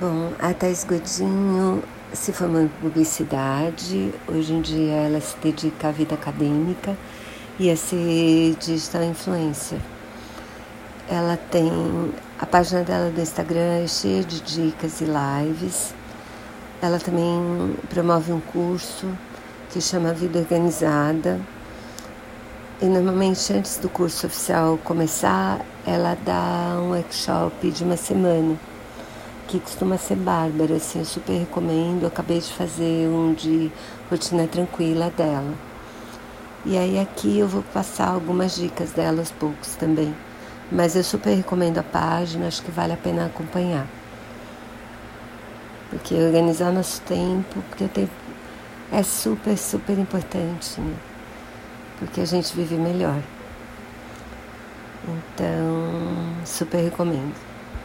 Bom, a Thais Godinho se formou em publicidade, hoje em dia ela se dedica à vida acadêmica e a ser digital influencer. Ela tem a página dela do Instagram é cheia de dicas e lives. Ela também promove um curso que chama Vida Organizada. E normalmente antes do curso oficial começar, ela dá um workshop de uma semana que costuma ser bárbara, assim, eu super recomendo. Eu acabei de fazer um de rotina tranquila dela. E aí aqui eu vou passar algumas dicas dela aos poucos também. Mas eu super recomendo a página, acho que vale a pena acompanhar. Porque organizar nosso tempo, porque o tempo é super, super importante, né? Porque a gente vive melhor. Então, super recomendo.